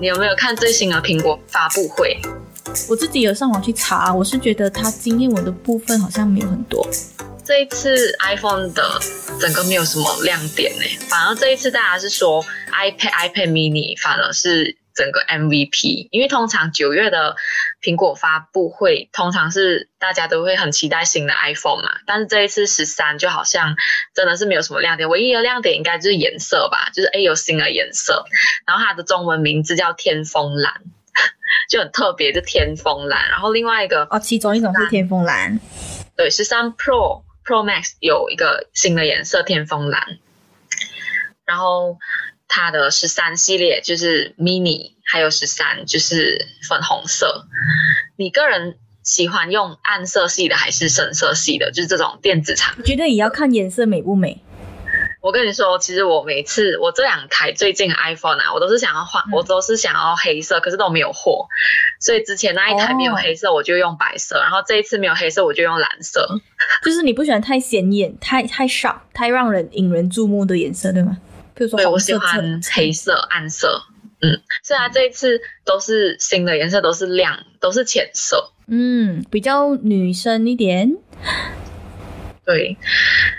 你有没有看最新的苹果发布会？我自己有上网去查，我是觉得它惊艳我的部分好像没有很多。这一次 iPhone 的整个没有什么亮点呢，反而这一次大家是说 iPad iPad mini 反而是整个 MVP，因为通常九月的苹果发布会通常是大家都会很期待新的 iPhone 嘛，但是这一次十三就好像真的是没有什么亮点，唯一的亮点应该就是颜色吧，就是哎有新的颜色，然后它的中文名字叫天风蓝，就很特别，就天风蓝，然后另外一个哦，其中一种是天风蓝，对，十三 Pro。Pro Max 有一个新的颜色天风蓝，然后它的十三系列就是 Mini，还有十三就是粉红色。你个人喜欢用暗色系的还是深色系的？就是这种电子产品，我觉得也要看颜色美不美。我跟你说，其实我每次我这两台最近的 iPhone 啊，我都是想要换，嗯、我都是想要黑色，可是都没有货。所以之前那一台没有黑色，我就用白色，哦、然后这一次没有黑色，我就用蓝色。就是你不喜欢太显眼、太太 sharp、太让人引人注目的颜色，对吗？比如说、对，我喜欢黑色、暗色。嗯，虽然这一次都是新的颜色，都是亮，都是浅色。嗯，比较女生一点。对，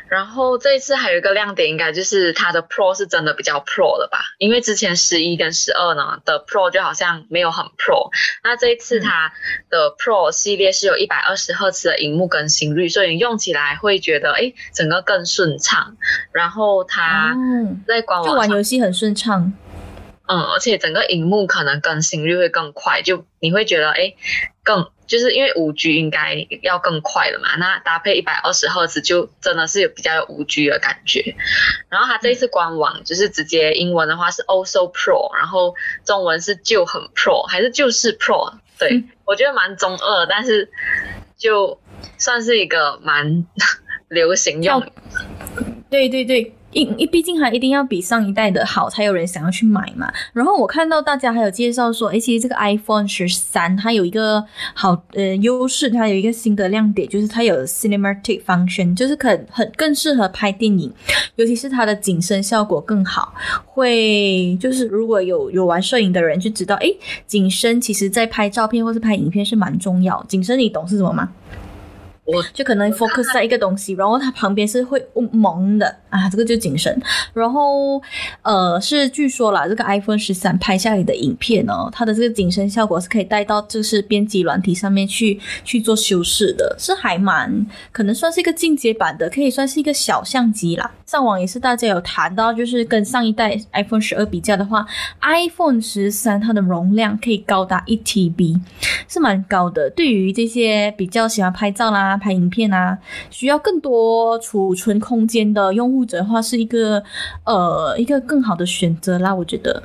然后这一次还有一个亮点，应该就是它的 Pro 是真的比较 Pro 了吧？因为之前十一跟十二呢的 Pro 就好像没有很 Pro，那这一次它的 Pro 系列是有一百二十赫兹的荧幕更新率，所以你用起来会觉得哎，整个更顺畅。然后它在官网、嗯、就玩游戏很顺畅。嗯，而且整个荧幕可能更新率会更快，就你会觉得哎，更就是因为五 G 应该要更快了嘛，那搭配一百二十赫兹就真的是有比较有五 G 的感觉。然后它这一次官网就是直接英文的话是 Also Pro，然后中文是就很 Pro 还是就是 Pro？对、嗯、我觉得蛮中二，但是就算是一个蛮 流行用。对对对。因因毕竟还一定要比上一代的好，才有人想要去买嘛。然后我看到大家还有介绍说，诶，其实这个 iPhone 十三它有一个好呃优势，它有一个新的亮点，就是它有 Cinematic Function，就是可很更适合拍电影，尤其是它的景深效果更好。会就是如果有有玩摄影的人就知道，诶，景深其实在拍照片或是拍影片是蛮重要。景深你懂是什么吗？我就可能 focus 在一个东西，然后它旁边是会蒙的啊，这个就景深。然后呃，是据说啦，这个 iPhone 十三拍下来的影片呢，它的这个景深效果是可以带到就是编辑软体上面去去做修饰的，是还蛮可能算是一个进阶版的，可以算是一个小相机啦。上网也是大家有谈到，就是跟上一代 iPhone 十二比较的话，iPhone 十三它的容量可以高达一 TB，是蛮高的。对于这些比较喜欢拍照啦。拍影片啊，需要更多储存空间的用户者的话，是一个呃一个更好的选择啦。我觉得，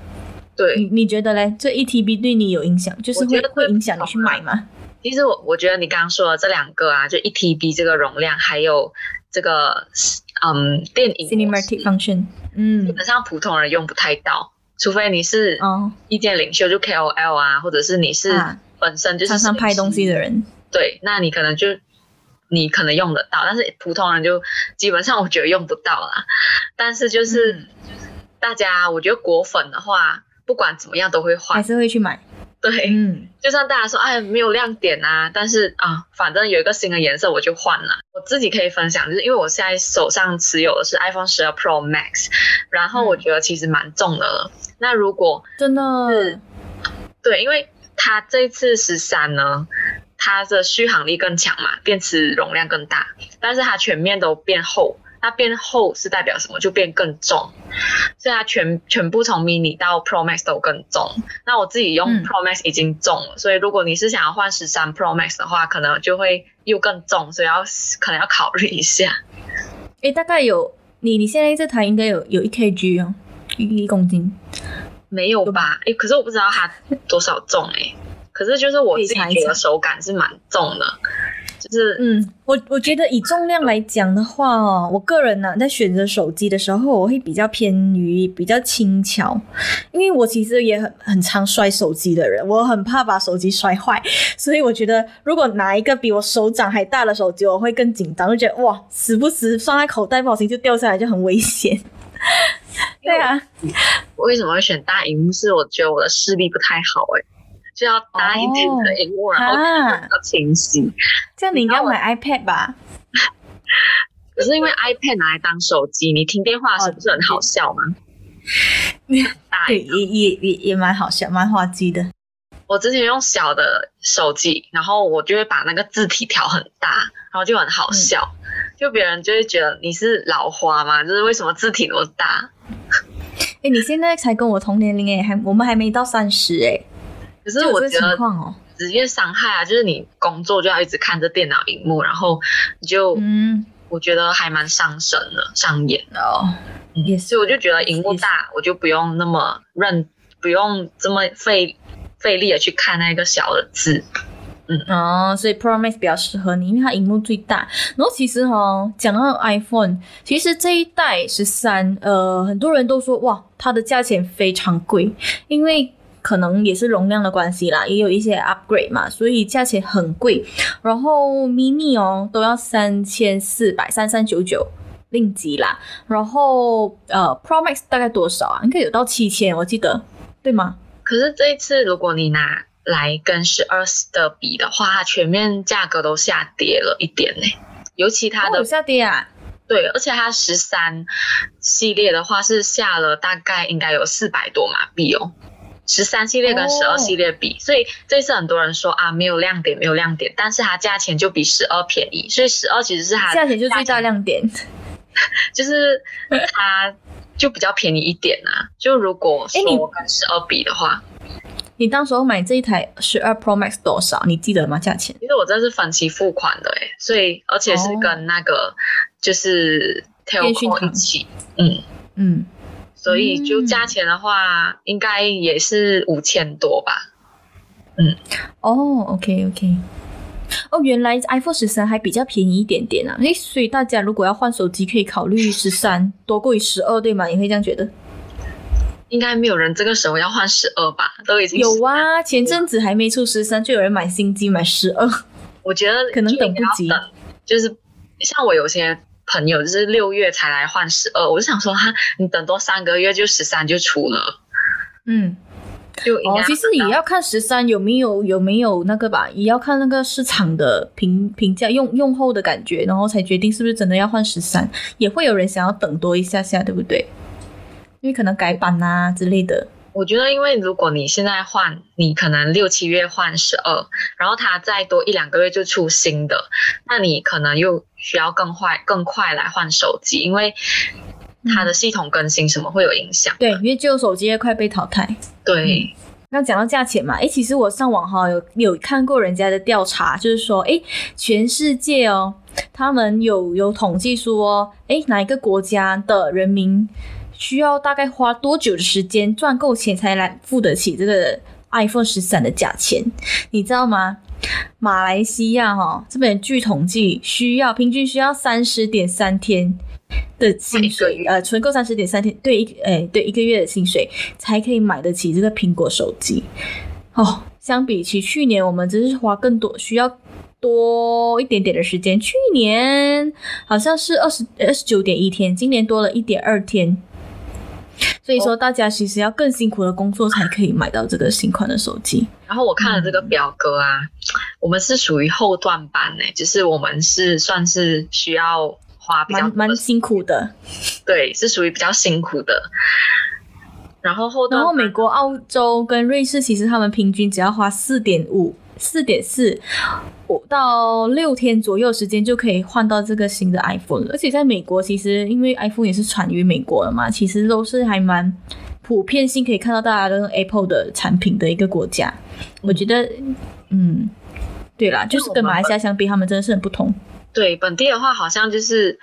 对，你你觉得嘞？这一 TB 对你有影响，就是会会影响你去买吗？其实我我觉得你刚刚说的这两个啊，就一 TB 这个容量，还有这个嗯电影 Cinematic Function，嗯，基本上普通人用不太到，除非你是哦意见领袖，就 KOL 啊，或者是你是本身就是常常拍东西的人，对，那你可能就。你可能用得到，但是普通人就基本上我觉得用不到啦。但是就是、嗯、大家，我觉得果粉的话，不管怎么样都会换，还是会去买。对，嗯，就算大家说哎没有亮点啊，但是啊，反正有一个新的颜色我就换了。我自己可以分享，就是因为我现在手上持有的是 iPhone 十二 Pro Max，然后我觉得其实蛮重的了。嗯、那如果真的，对，因为它这次十三呢。它的续航力更强嘛，电池容量更大，但是它全面都变厚。它变厚是代表什么？就变更重，所以它全全部从 mini 到 Pro Max 都更重。那我自己用 Pro Max 已经重了，嗯、所以如果你是想要换十三 Pro Max 的话，可能就会又更重，所以要可能要考虑一下。诶，大概有你你现在这台应该有有一 kg 哦，一一公斤没有吧？诶，可是我不知道它多少重诶。可是就是我自己觉得手感是蛮重的，就是嗯，我我觉得以重量来讲的话哦，我个人呢、啊、在选择手机的时候，我会比较偏于比较轻巧，因为我其实也很很常摔手机的人，我很怕把手机摔坏，所以我觉得如果拿一个比我手掌还大的手机，我会更紧张，就觉得哇，时不时放在口袋不小心就掉下来就很危险。对啊，我为什么会选大荧幕？是我觉得我的视力不太好哎、欸，就要大一点的荧幕，哦、然后比较清晰。这样你应该买 iPad 吧？可是因为 iPad 拿来当手机，你听电话是不是很好笑吗？哦、对，也也也也蛮好笑，蛮滑稽的。我之前用小的手机，然后我就会把那个字体调很大，然后就很好笑，嗯、就别人就会觉得你是老花吗？就是为什么字体那么大？哎、欸，你现在才跟我同年龄哎，还我们还没到三十哎。可是我觉得直接伤害啊，就是你工作就要一直看着电脑荧幕，然后你就嗯。我觉得还蛮伤神的，伤眼的哦。也是，所以我就觉得荧幕大，我就不用那么认，不用这么费费力的去看那个小的字。嗯哦，所以 Pro Max 比较适合你，因为它荧幕最大。然后其实哈、哦，讲到 iPhone，其实这一代十三，呃，很多人都说哇，它的价钱非常贵，因为。可能也是容量的关系啦，也有一些 upgrade 嘛，所以价钱很贵。然后 mini 哦都要三千四百三三九九令吉啦。然后呃 Pro Max 大概多少啊？应该有到七千，我记得对吗？可是这一次如果你拿来跟十二的比的话，它全面价格都下跌了一点呢。尤其它的、哦、下跌啊，对，而且它十三系列的话是下了大概应该有四百多马币哦。十三系列跟十二系列比，oh. 所以这次很多人说啊，没有亮点，没有亮点，但是它价钱就比十二便宜，所以十二其实是它价钱就最大亮点，就是它就比较便宜一点啊。就如果说跟十二比的话，你当时候买这一台十二 Pro Max 多少？你记得吗？价钱？其实我这是分期付款的哎，所以而且是跟那个就是 Telco 一起，嗯嗯。嗯所以就价钱的话，嗯、应该也是五千多吧。嗯，哦，OK OK，哦，原来 iPhone 十三还比较便宜一点点啊。诶，所以大家如果要换手机，可以考虑十三多过于十二，对吗？你会这样觉得？应该没有人这个时候要换十二吧？都已经有啊，前阵子还没出十三，就有人买新机买十二。我觉得可能等不及，就是像我有些。朋友就是六月才来换十二，我就想说哈，你等多三个月就十三就出了，嗯，就哦，其实也要看十三有没有有没有那个吧，也要看那个市场的评评价用用后的感觉，然后才决定是不是真的要换十三，也会有人想要等多一下下，对不对？因为可能改版啊之类的。我觉得，因为如果你现在换，你可能六七月换十二，然后它再多一两个月就出新的，那你可能又需要更快、更快来换手机，因为它的系统更新什么会有影响。对，因为旧手机也快被淘汰。对，那讲到价钱嘛，诶，其实我上网哈有有看过人家的调查，就是说，诶，全世界哦，他们有有统计说，诶，哪一个国家的人民，需要大概花多久的时间赚够钱才来付得起这个 iPhone 十三的价钱？你知道吗？马来西亚哈、哦、这边据统计，需要平均需要三十点三天的薪水，呃，存够三十点三天，对一诶对一个月的薪水才可以买得起这个苹果手机。哦，相比起去年，我们只是花更多，需要多一点点的时间。去年好像是二十二十九点一天，今年多了一点二天。所以说，大家其实要更辛苦的工作才可以买到这个新款的手机。然后我看了这个表格啊，嗯、我们是属于后段班诶，就是我们是算是需要花比较蛮蛮辛苦的，对，是属于比较辛苦的。然后后段，然后美国、澳洲跟瑞士，其实他们平均只要花四点五。四点四五到六天左右时间就可以换到这个新的 iPhone 了，而且在美国，其实因为 iPhone 也是产于美国的嘛，其实都是还蛮普遍性可以看到大家都用 Apple 的产品的一个国家。我觉得，嗯，对啦，就是跟马来西亚相比，他们真的是很不同。对，本地的话，好像就是。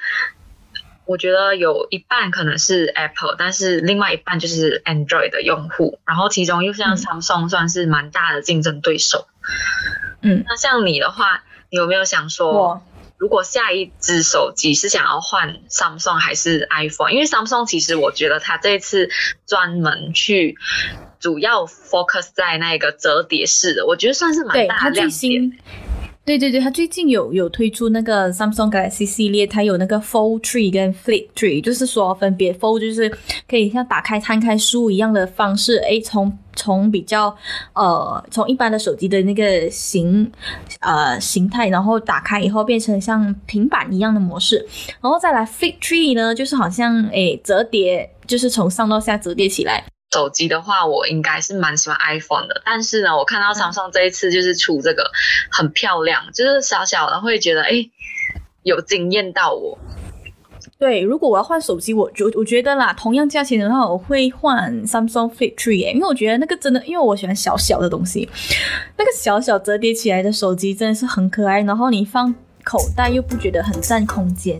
我觉得有一半可能是 Apple，但是另外一半就是 Android 的用户，然后其中又像 Samsung 算是蛮大的竞争对手。嗯，那像你的话，你有没有想说，如果下一只手机是想要换 Samsung 还是 iPhone？因为 Samsung 其实我觉得它这次专门去主要 focus 在那个折叠式的，我觉得算是蛮大的亮点。对对对，它最近有有推出那个 Samsung Galaxy 系列，它有那个 Fold Tree 跟 Flip Tree，就是说分别 Fold 就是可以像打开摊开书一样的方式，诶，从从比较呃从一般的手机的那个形呃形态，然后打开以后变成像平板一样的模式，然后再来 Flip Tree 呢，就是好像诶折叠，就是从上到下折叠起来。手机的话，我应该是蛮喜欢 iPhone 的，但是呢，我看到常常这一次就是出这个很漂亮，就是小小的会觉得哎，有惊艳到我。对，如果我要换手机，我就我觉得啦，同样价钱的话，我会换 Samsung Flip 3耶，因为我觉得那个真的，因为我喜欢小小的东西，那个小小折叠起来的手机真的是很可爱，然后你放口袋又不觉得很占空间。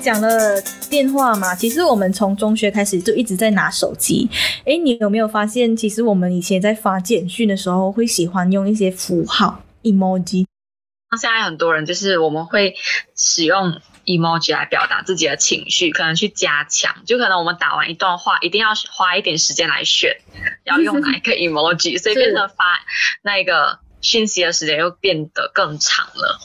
讲了电话嘛，其实我们从中学开始就一直在拿手机。诶，你有没有发现，其实我们以前在发简讯的时候，会喜欢用一些符号 emoji。那现在很多人就是我们会使用 emoji 来表达自己的情绪，可能去加强。就可能我们打完一段话，一定要花一点时间来选要用哪一个 emoji，所以变成发那个讯息的时间又变得更长了。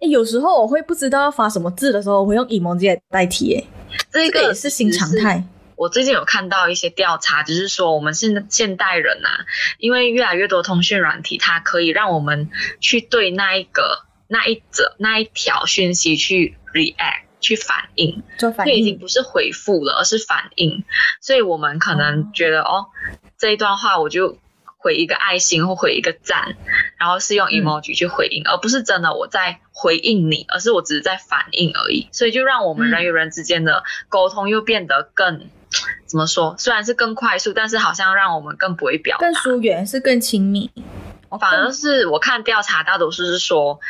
欸、有时候我会不知道要发什么字的时候，我会用 emoji 来代替。哎，这个也是新常态。我最近有看到一些调查，就是说我们现在现代人啊，因为越来越多通讯软体，它可以让我们去对那一个、那一则、那一条讯息去 react 去反应，做反应，已经不是回复了，而是反应。所以我们可能觉得，哦，哦，这一段话我就。回一个爱心或回一个赞，然后是用 emoji 去回应，嗯，而不是真的我在回应你，而是我只是在反应而已。所以就让我们人与人之间的沟通又变得更，嗯，怎么说？虽然是更快速，但是好像让我们更不会表达，更疏远，是更亲密。反而是我看调查，大多数是说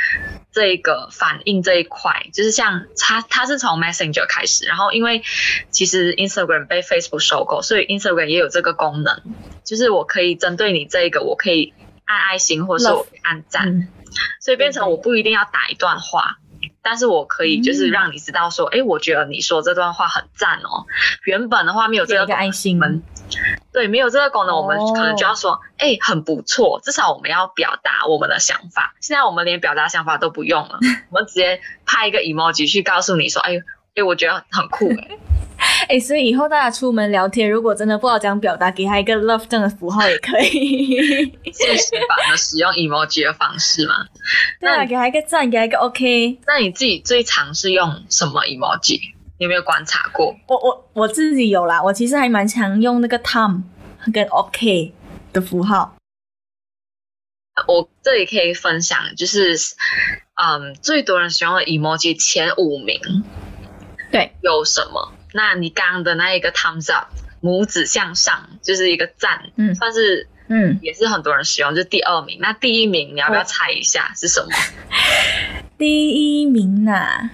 这个反应这一块，就是像它，它是从 Messenger 开始，然后因为其实 Instagram 被 Facebook 收购，所以 Instagram 也有这个功能，就是我可以针对你这个，我可以按爱心，或者是我按赞，嗯，所以变成我不一定要打一段话。但是我可以就是让你知道说，哎、嗯，我觉得你说这段话很赞哦。原本的话没有这个，个爱心，对，没有这个功能，我们可能就要说，哎、哦，很不错。至少我们要表达我们的想法。现在我们连表达想法都不用了，我们直接拍一个 emoji 去告诉你说，哎，哎，我觉得很酷 哎。哎、欸，所以以后大家出门聊天，如果真的不知道怎样表达，给他一个 love 这样的符号也可以。现实版的使用 emoji 的方式吗？对啊，给他一个赞，给他一个 OK。那你自己最常是用什么 emoji？你有没有观察过？我我我自己有啦，我其实还蛮常用那个 thumb 跟 OK 的符号。我这里可以分享，就是嗯，最多人使用的 emoji 前五名，对，有什么？那你刚刚的那一个 thumbs up，拇指向上，就是一个赞，嗯，算是，嗯，也是很多人使用，就是第二名。那第一名，你要不要猜一下是什么？第一名呐、啊，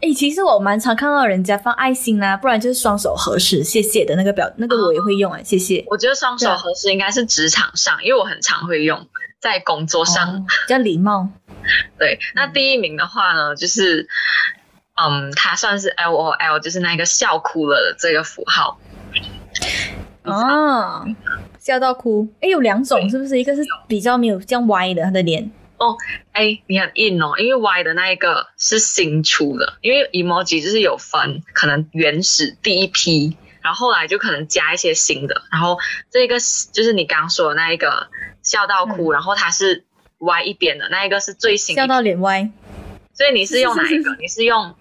哎、欸，其实我蛮常看到人家放爱心啊，不然就是双手合十，谢谢的那个表，那个我也会用哎、欸，谢谢。我觉得双手合十应该是职场上，因为我很常会用在工作上，哦、比较礼貌。对，那第一名的话呢，就是。嗯，它算是 L O L，就是那个笑哭了的这个符号。哦，笑到哭，哎，有两种，是不是？一个是比较没有这样歪的，他的脸。哦，哎，你很硬哦，因为歪的那一个是新出的，因为 emoji 就是有分，可能原始第一批，然后后来就可能加一些新的，然后这个就是你刚刚说的那一个笑到哭，嗯、然后它是歪一边的，那一个是最新的，笑到脸歪。所以你是用哪一个？你是用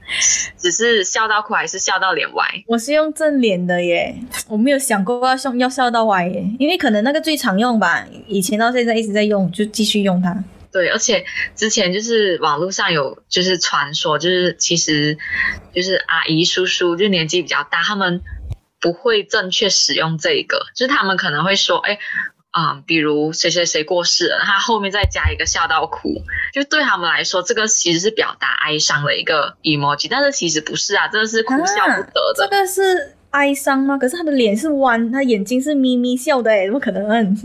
只是笑到哭，还是笑到脸歪？我是用正脸的耶，我没有想过要笑要笑到歪耶，因为可能那个最常用吧，以前到现在一直在用，就继续用它。对，而且之前就是网络上有就是传说，就是其实就是阿姨叔叔就年纪比较大，他们不会正确使用这个，就是他们可能会说，哎。啊、嗯，比如谁谁谁过世了，他后面再加一个笑到哭，就对他们来说，这个其实是表达哀伤的一个 emoji，但是其实不是啊，这个是哭笑不得的。啊、这个是哀伤吗？可是他的脸是弯，他眼睛是咪咪笑的，哎，怎么可能？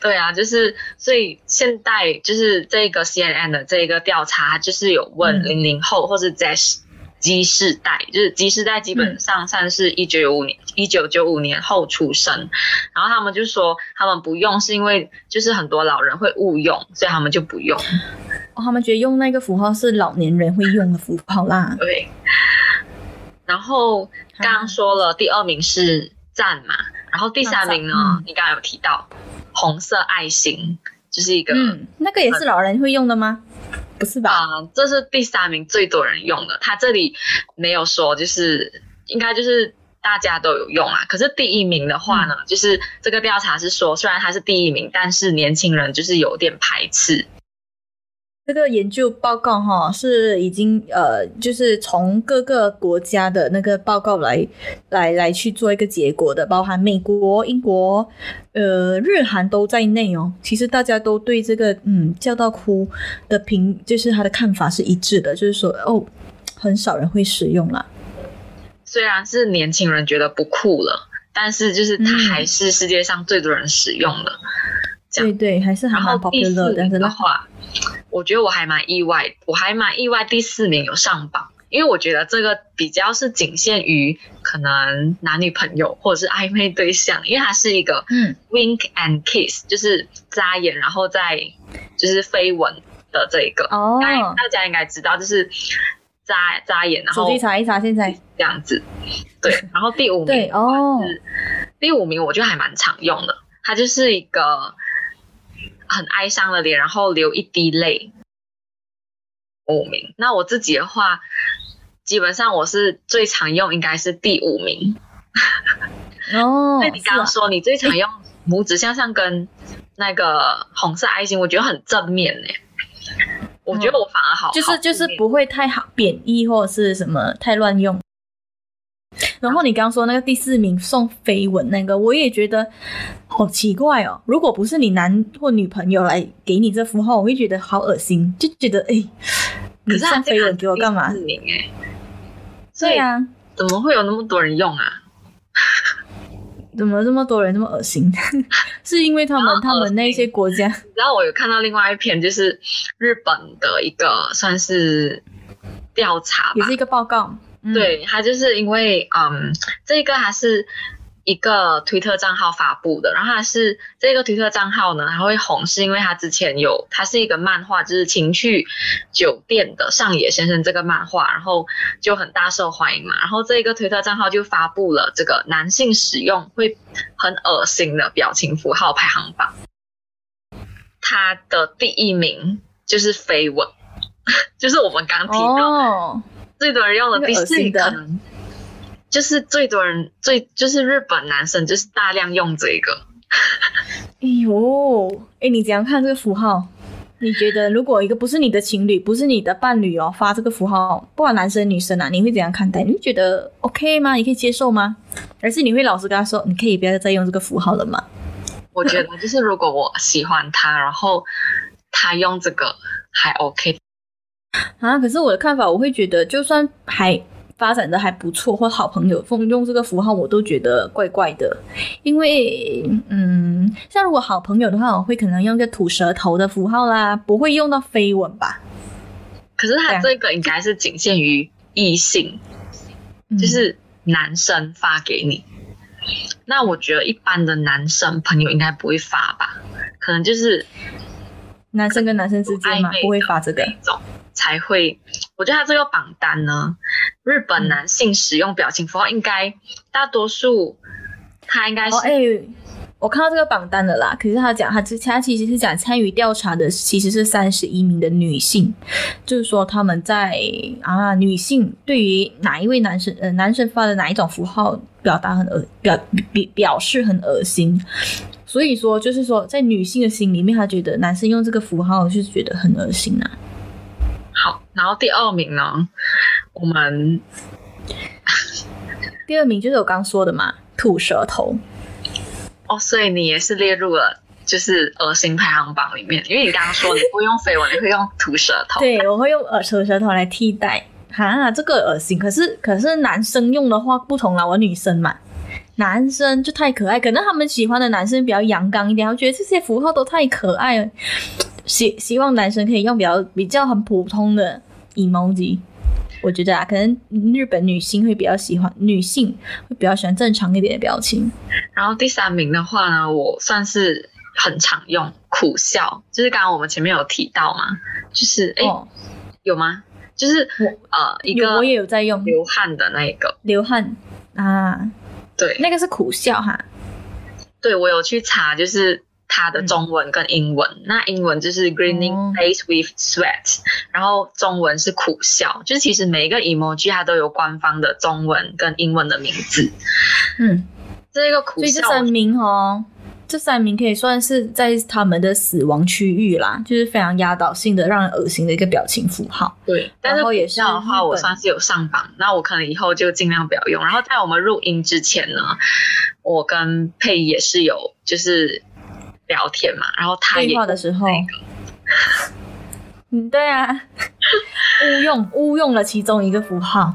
对啊，就是所以现代就是这个 CNN 的这个调查，就是有问零零后或是 Z。Z 世代就是 Z 世代，基本上算是一九九五年一九九五年后出生，然后他们就说他们不用是因为就是很多老人会误用，所以他们就不用。哦，他们觉得用那个符号是老年人会用的符号啦。对。然后刚刚说了第二名是赞嘛，然后第三名呢，嗯、你刚刚有提到红色爱心，就是一个、嗯、那个也是老人会用的吗？不是吧？啊、呃，这是第三名最多人用的。他这里没有说，就是应该就是大家都有用啊。可是第一名的话呢，嗯、就是这个调查是说，虽然他是第一名，但是年轻人就是有点排斥。这个研究报告哈是已经呃，就是从各个国家的那个报告来来来去做一个结果的，包含美国、英国、呃日韩都在内哦。其实大家都对这个嗯叫到哭的评，就是他的看法是一致的，就是说哦，很少人会使用了。虽然是年轻人觉得不酷了，但是就是它还是世界上最多人使用的。嗯、对对，还是还蛮 popular 的。的话。我觉得我还蛮意外，我还蛮意外第四名有上榜，因为我觉得这个比较是仅限于可能男女朋友或者是暧昧对象，因为它是一个嗯。wink and kiss，就是眨眼然后再就是飞吻的这一个。哦，大家应该知道就是眨眨眼，然后手机查一查现在。这样子，对，然后第五名对哦，第五名我觉得还蛮常用的，它就是一个。很哀伤的脸，然后流一滴泪。五名，那我自己的话，基本上我是最常用，应该是第五名。哦，那你刚刚说你最常用拇指向上跟那个红色爱心，我觉得很正面呢。我觉得我反而好，就是就是不会太好贬义或者是什么太乱用。然后你刚刚说那个第四名送飞吻那个，我也觉得好奇怪哦。如果不是你男或女朋友来给你这符号，我会觉得好恶心，就觉得哎，你送飞吻给我干嘛？第四名哎，对呀，怎么会有那么多人用啊？怎么这么多人这么恶心？是因为他们他们那些国家？然后我有看到另外一篇，就是日本的一个算是调查吧，也是一个报告。对，他就是因为，嗯，这个还是一个推特账号发布的，然后他是这个推特账号呢，他会红，是因为他之前有，他是一个漫画，就是情趣酒店的上野先生这个漫画，然后就很大受欢迎嘛，然后这个推特账号就发布了这个男性使用会很恶心的表情符号排行榜，他的第一名就是飞吻，就是我们刚提到。最多人用的第四名可能就是最多人最就是日本男生就是大量用这个。哎呦，哎，你怎样看这个符号？你觉得如果一个不是你的情侣，不是你的伴侣哦，发这个符号，不管男生女生啊，你会怎样看待？你会觉得 OK 吗？你可以接受吗？还是你会老实跟他说，你可以不要再用这个符号了吗？我觉得就是如果我喜欢他，然后他用这个还 OK。啊，可是我的看法，我会觉得，就算还发展的还不错，或好朋友用用这个符号，我都觉得怪怪的。因为，嗯，像如果好朋友的话，我会可能用个吐舌头的符号啦，不会用到飞吻吧。可是他这个应该是仅限于异性，嗯、就是男生发给你。那我觉得一般的男生朋友应该不会发吧？可能就是男生跟男生之间嘛，不会发这个。才会，我觉得他这个榜单呢，日本男性使用表情符号应该大多数，他应该是。哎、我看到这个榜单了啦。可是他讲，他他其实是讲参与调查的其实是三十一名的女性，就是说他们在啊，女性对于哪一位男生呃男生发的哪一种符号表达很恶表表表示很恶心，所以说就是说在女性的心里面，她觉得男生用这个符号就是觉得很恶心啊。好，然后第二名呢？我们第二名就是我刚说的嘛，吐舌头。哦，所以你也是列入了就是恶心排行榜里面，因为你刚刚说你不会用飞吻，你会用吐舌头。对，我会用呃吐舌头来替代。哈，这个恶心。可是可是男生用的话不同啦，我女生嘛，男生就太可爱，可能他们喜欢的男生比较阳刚一点，我觉得这些符号都太可爱了。希希望男生可以用比较比较很普通的 emoji。我觉得啊，可能日本女性会比较喜欢，女性会比较喜欢正常一点的表情。然后第三名的话呢，我算是很常用苦笑，就是刚刚我们前面有提到嘛，就是哎、哦，有吗？就是我呃一个我也有在用流汗的那个流汗啊，对，那个是苦笑哈。对，我有去查，就是它的中文跟英文。嗯、那英文就是 grinning face with sweat，、哦、然后中文是苦笑。就是其实每一个 emoji 它都有官方的中文跟英文的名字。嗯，这一个苦笑。所以这三名哦。这三名可以算是在他们的死亡区域啦，就是非常压倒性的、让人恶心的一个表情符号。对，但是也是的话，我算是有上榜，那我可能以后就尽量不要用。然后在我们录音之前呢，我跟佩也是有就是聊天嘛，然后他也对话的时候，嗯，对啊，误用误用了其中一个符号。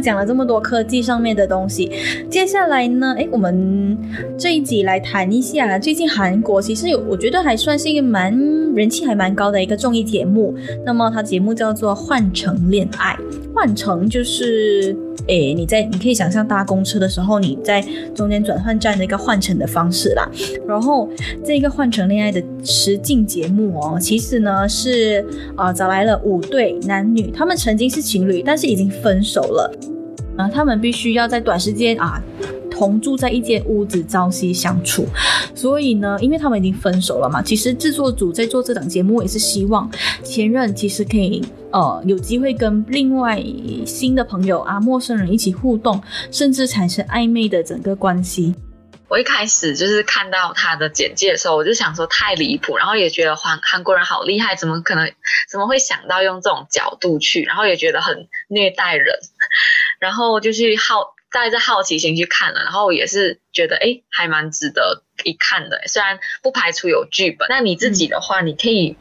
讲了这么多科技上面的东西，接下来呢？诶，我们这一集来谈一下最近韩国其实有，我觉得还算是一个蛮人气还蛮高的一个综艺节目。那么它节目叫做《换乘恋爱》，换乘就是诶，你在你可以想象搭公车的时候，你在中间转换站的一个换乘的方式啦。然后这个换乘恋爱的实境节目哦，其实呢是啊、找来了五对男女，他们曾经是情侣，但是已经分手了。啊，他们必须要在短时间啊同住在一间屋子，朝夕相处。所以呢，因为他们已经分手了嘛，其实制作组在做这档节目也是希望前任其实可以呃有机会跟另外新的朋友啊、陌生人一起互动，甚至产生暧昧的整个关系。我一开始就是看到他的简介的时候，我就想说太离谱，然后也觉得韩韩国人好厉害，怎么可能怎么会想到用这种角度去，然后也觉得很虐待人。然后就去好带着好奇心去看了，然后也是觉得哎，还蛮值得一看的。虽然不排除有剧本，那你自己的话，你可以，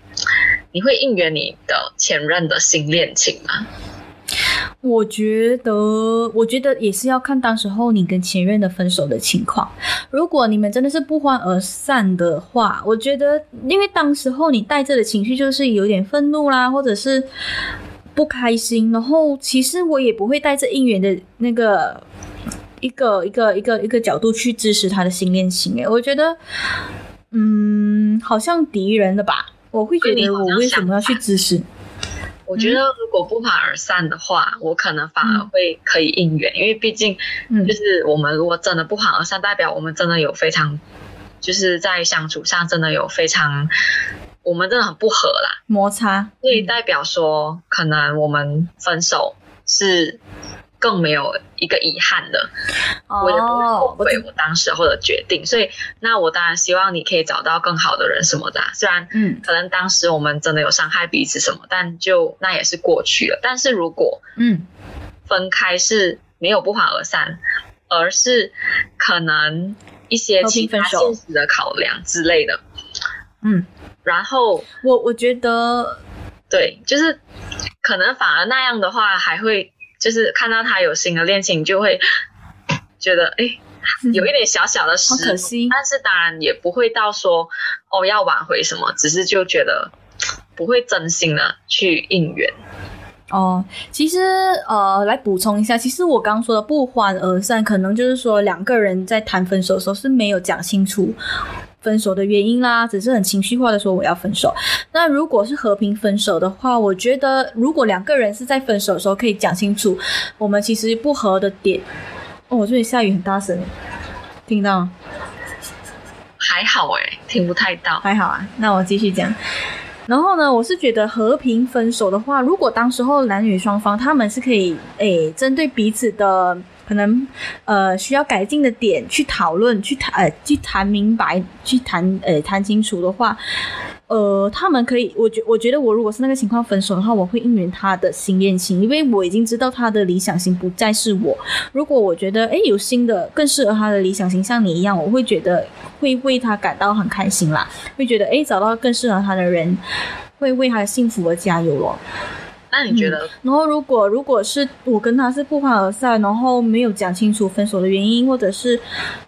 你会应援你的前任的新恋情吗？我觉得，我觉得也是要看当时候你跟前任的分手的情况。如果你们真的是不欢而散的话，我觉得，因为当时候你带着的情绪就是有点愤怒啦，或者是。不开心，然后其实我也不会带着应援的那个一个一个一个一个角度去支持他的新恋情。诶，我觉得，嗯，好像敌人的吧？我会觉得我为什么要去支持？我觉得如果不欢而散的话，嗯，我可能反而会可以应援，因为毕竟，就是我们如果真的不欢而散，代表我们真的有非常，就是在相处上真的有非常。我们真的很不合啦，摩擦，所以代表说，可能我们分手是更没有一个遗憾的，哦、我也不会后悔我当时候的决定。所以，那我当然希望你可以找到更好的人什么的。虽然，嗯，可能当时我们真的有伤害彼此什么，但就那也是过去了。但是如果，嗯，分开是没有不欢而散，而是可能一些其他现实的考量之类的，嗯。然后我我觉得，对，就是可能反而那样的话，还会就是看到他有新的恋情，就会觉得哎，有一点小小的可惜。但是当然也不会到说哦要挽回什么，只是就觉得不会真心的去应援。哦，其实呃，来补充一下，其实我刚刚说的不欢而散，可能就是说两个人在谈分手的时候是没有讲清楚分手的原因啦，只是很情绪化的说我要分手。那如果是和平分手的话，我觉得如果两个人是在分手的时候可以讲清楚，我们其实不合的点。哦，我这里下雨很大声，听到吗？还好诶，听不太到。还好啊，那我继续讲。然后呢，我是觉得和平分手的话，如果当时候男女双方他们是可以诶针对彼此的可能呃需要改进的点去讨论，去谈呃去谈明白，去谈呃谈清楚的话。呃，他们可以，我觉我觉得我如果是那个情况分手的话，我会应援他的新恋情，因为我已经知道他的理想型不再是我。如果我觉得诶有新的更适合他的理想型，像你一样，我会觉得会为他感到很开心啦，会觉得诶找到更适合他的人，会为他的幸福而加油咯。那你觉得？嗯、然后如果如果是我跟他是不欢而散，然后没有讲清楚分手的原因，或者是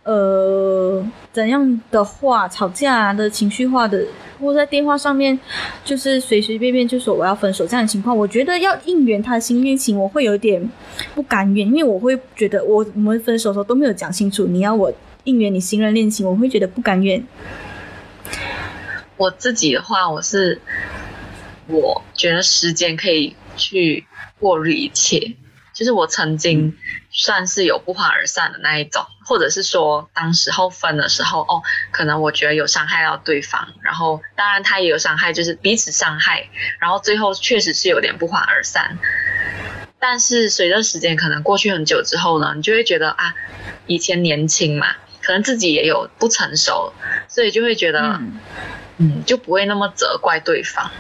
呃怎样的话，吵架的情绪化的。或在电话上面，就是随随便便就说我要分手这样的情况，我觉得要应援他的新恋情，我会有点不甘愿，因为我会觉得我我们分手的时候都没有讲清楚，你要我应援你新人恋情，我会觉得不甘愿。我自己的话，我是我觉得时间可以去过滤一切，就是我曾经。嗯算是有不欢而散的那一种，或者是说当时候分的时候，哦，可能我觉得有伤害到对方，然后当然他也有伤害，就是彼此伤害，然后最后确实是有点不欢而散。但是随着时间可能过去很久之后呢，你就会觉得啊，以前年轻嘛，可能自己也有不成熟，所以就会觉得，嗯，嗯，就不会那么责怪对方，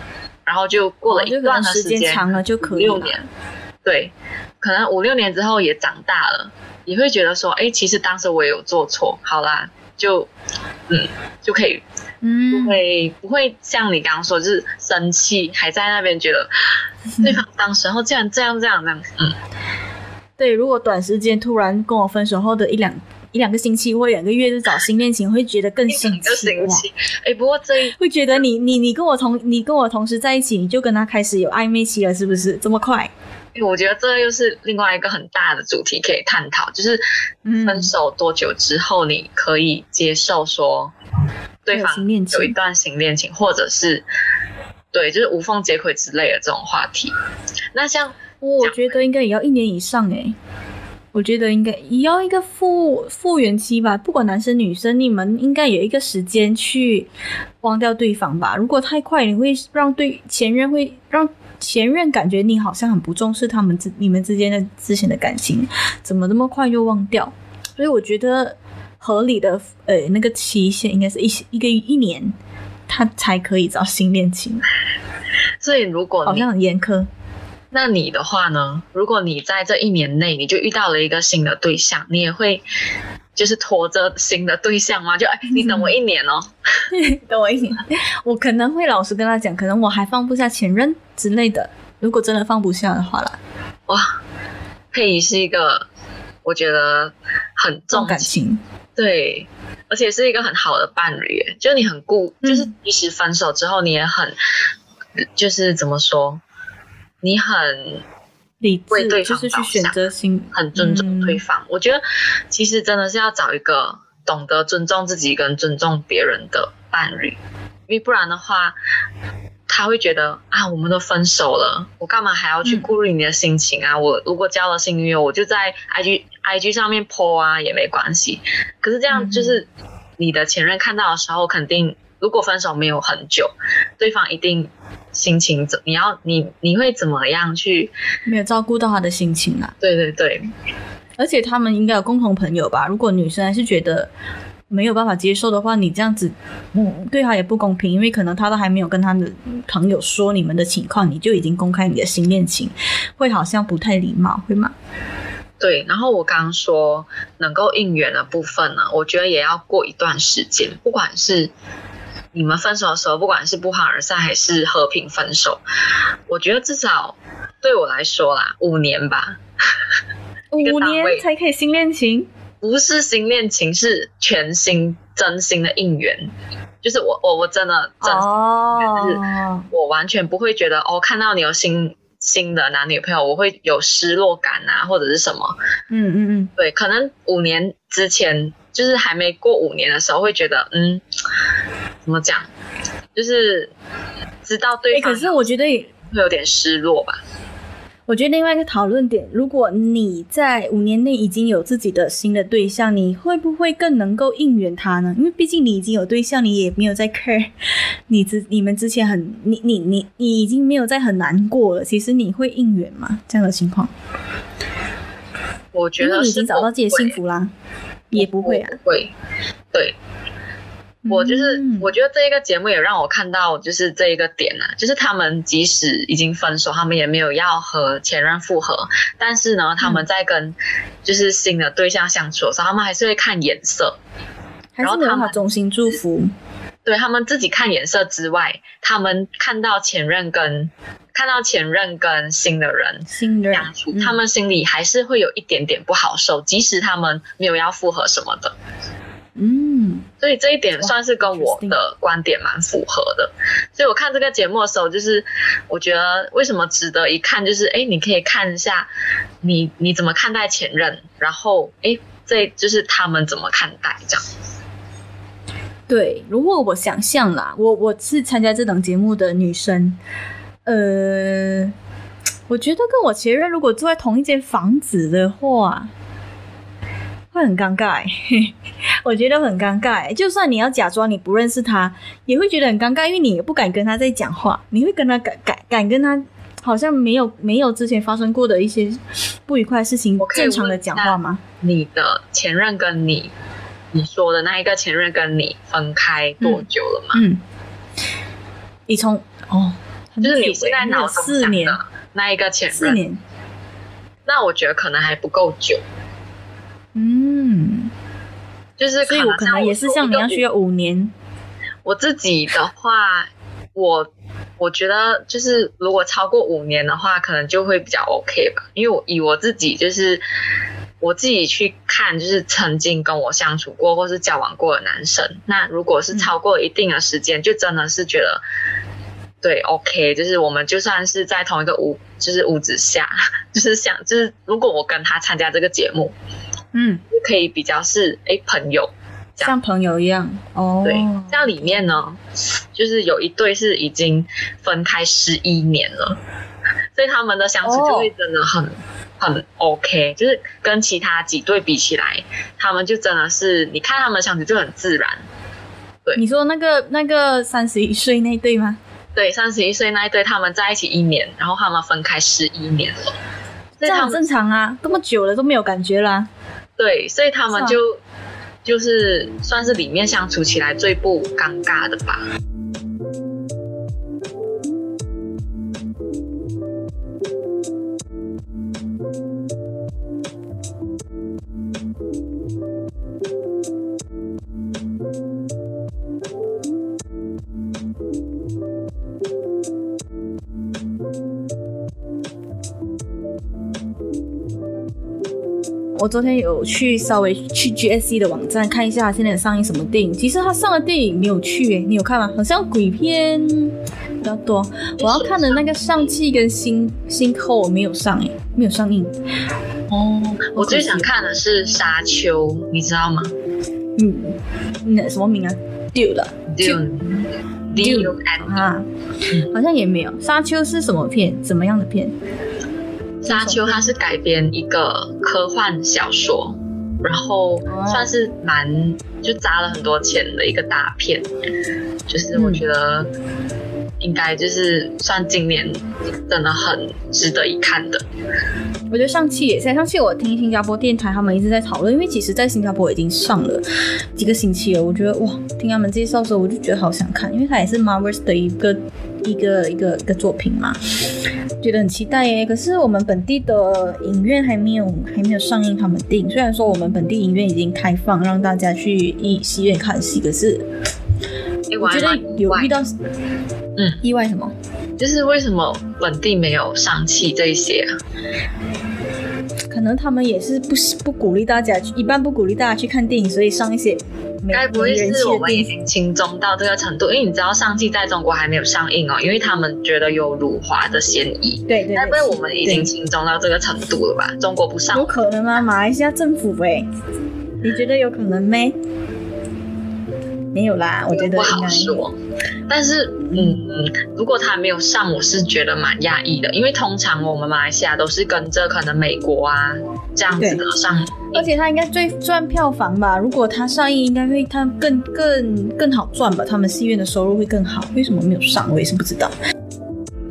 然后就过了一段的时间，哦，时间长了就可以了，六年，对。可能五六年之后也长大了，也会觉得说，哎，其实当时我也有做错，好啦，就，嗯，就可以，嗯，不会不会像你刚刚说，就是生气，还在那边觉得 对方当时候竟然这样这样这样，嗯，对，如果短时间突然跟我分手后的一两一两个星期或两个月就找新恋情，会觉得更生气，哇，哎，不过这一会觉得你你你跟我同你跟我同时在一起，你就跟他开始有暧昧期了，是不是？这么快？我觉得这又是另外一个很大的主题可以探讨，就是分手多久之后你可以接受说对方有一段新恋情，或者是对，就是无缝接轨之类的这种话题。那像我觉得应该也要一年以上诶，我觉得应该也要一个复复原期吧。不管男生女生，你们应该有一个时间去忘掉对方吧。如果太快，你会让对前任会让。前任感觉你好像很不重视他们之你们之间的之前的感情，怎么那么快就忘掉？所以我觉得合理的呃那个期限应该是一一个一年，他才可以找新恋情。所以如果好像很严苛，那你的话呢？如果你在这一年内你就遇到了一个新的对象，你也会就是拖着新的对象吗？就哎，你等我一年哦，等我一年，我可能会老实跟他讲，可能我还放不下前任。之类的，如果真的放不下的话啦，哇，佩仪是一个我觉得很重感情，对，而且是一个很好的伴侣，就你很顾，嗯、就是即使分手之后你也很，就是怎么说，你很理智，为对方就是去选择性很尊重对方。嗯、我觉得其实真的是要找一个懂得尊重自己跟尊重别人的伴侣，因为不然的话。他会觉得啊，我们都分手了，我干嘛还要去顾虑你的心情啊？嗯、我如果交了新女友，我就在 IG IG 上面 po 啊，也没关系。可是这样就是你的前任看到的时候，肯定如果分手没有很久，对方一定心情怎你要你你会怎么样去没有照顾到他的心情啊？对对对，而且他们应该有共同朋友吧？如果女生还是觉得。没有办法接受的话，你这样子，嗯，对他也不公平，因为可能他都还没有跟他的朋友说你们的情况，你就已经公开你的新恋情，会好像不太礼貌，会吗？对，然后我刚刚说能够应援的部分呢，我觉得也要过一段时间，不管是你们分手的时候，不管是不欢而散还是和平分手，我觉得至少对我来说啦，五年吧，五年才可以新恋情。不是新恋情，是全新真心的应援，就是我我我真的真心哦，就是我完全不会觉得哦，看到你有新新的男女朋友，我会有失落感啊，或者是什么？嗯嗯嗯，对，可能五年之前就是还没过五年的时候，会觉得嗯，怎么讲，就是知道对方、欸，可是我觉得会有点失落吧。我觉得另外一个讨论点，如果你在五年内已经有自己的新的对象，你会不会更能够应援他呢？因为毕竟你已经有对象，你也没有在 care 你之你们之前很你你你你已经没有在很难过了。其实你会应援吗？这样的情况？我觉得你已经找到自己的幸福啦，也不会啊，不会，对。我就是，嗯、我觉得这一个节目也让我看到，就是这一个点啊，就是他们即使已经分手，他们也没有要和前任复合，但是呢，他们在跟就是新的对象相处的时候，他们还是会看颜色，然后他们衷心祝福。对，他们自己看颜色之外，他们看到前任跟看到前任跟新的人相处，他们心里还是会有一点点不好受，即使他们没有要复合什么的。嗯，所以这一点算是跟我的观点蛮符合的。所以我看这个节目的时候，就是我觉得为什么值得一看，就是哎，你可以看一下你你怎么看待前任，然后哎，这就是他们怎么看待这样。对，如果我想象啦，我我是参加这档节目的女生，呃，我觉得跟我前任如果住在同一间房子的话。会很尴尬，我觉得很尴尬。就算你要假装你不认识他，也会觉得很尴尬，因为你也不敢跟他在讲话。你会跟他敢敢敢跟他，好像没有没有之前发生过的一些不愉快的事情，正常的讲话吗？你的前任跟你，你说的那一个前任跟你分开多久了吗？嗯，你从哦，就是你现在脑中想的那一个前任，四年，那我觉得可能还不够久。嗯，就是所以我可能也是像你要需要五年。我自己的话，我我觉得就是如果超过五年的话，可能就会比较 OK 吧。因为我以我自己就是我自己去看，就是曾经跟我相处过或是交往过的男生，那如果是超过一定的时间，嗯、就真的是觉得对 OK，就是我们就算是在同一个屋，就是屋子下，就是想就是如果我跟他参加这个节目。嗯，就可以比较是哎、欸、朋友，像朋友一样哦。对，像里面呢，就是有一对是已经分开十一年了，所以他们的相处就会真的很、哦、很 OK，就是跟其他几对比起来，他们就真的是你看他们相处就很自然。对，你说那个那个三十一岁那对吗？对，三十一岁那一对，他们在一起一年，然后他们分开十一年了，这样很正常啊，这么久了都没有感觉啦。对，所以他们就就是算是里面相处起来最不尴尬的吧。我昨天有去稍微去 GSC 的网站看一下，现在上映什么电影。其实他上的电影没有去诶，你有看吗？好像鬼片比较多。我要看的那个上汽跟星星后没有上诶，没有上映。哦，我最想看的是沙丘，你知道吗？嗯，那什么名啊啊，好像也没有。沙丘是什么片？怎么样的片？沙丘它是改编一个科幻小说，然后算是蛮就砸了很多钱的一个大片，就是我觉得应该就是算今年真的很值得一看的。我觉得上期也在，上期我听新加坡电台他们一直在讨论，因为其实在新加坡已经上了几个星期了。我觉得哇，听他们介绍的时候我就觉得好想看，因为它也是 Marvel 的一个一个一个一个作品嘛。觉得很期待耶，可是我们本地的影院还没有还没有上映他们电影。虽然说我们本地影院已经开放让大家去戏戏院看戏，可是我觉得有遇到嗯意外什么？就是为什么本地没有上戏这一些啊？可能他们也是不不鼓励大家，一般不鼓励大家去看电影，所以上一些该不会是我们已经轻中到这个程度？因为你知道上季在中国还没有上映哦，因为他们觉得有辱华的嫌疑。对对，该不会我们已经轻中到这个程度了吧？中国不上，有可能吗？马来西亚政府哎，你觉得有可能没？没有啦，我觉得不好说。但是，嗯嗯，如果他没有上，我是觉得蛮讶异的，因为通常我们马来西亚都是跟着可能美国啊这样子的上，而且他应该最赚票房吧？如果他上映，应该会他更更更好赚吧？他们戏院的收入会更好。为什么没有上？我也是不知道。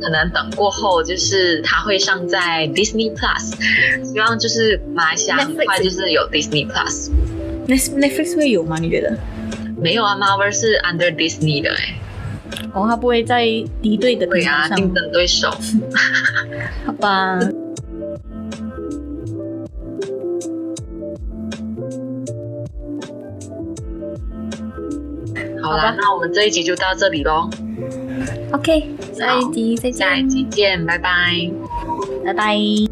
可能等过后，就是他会上在 Disney Plus，希望就是马来西亚很快就是有 Disney Plus。Netflix 会有吗？你觉得？没有啊，Marvel 是 under Disney 的哎。哦，他不会在敌对的对啊，竞争对手。好吧。好啦，那我们这一集就到这里喽。OK，下一集再见。下一集见，拜拜。拜拜。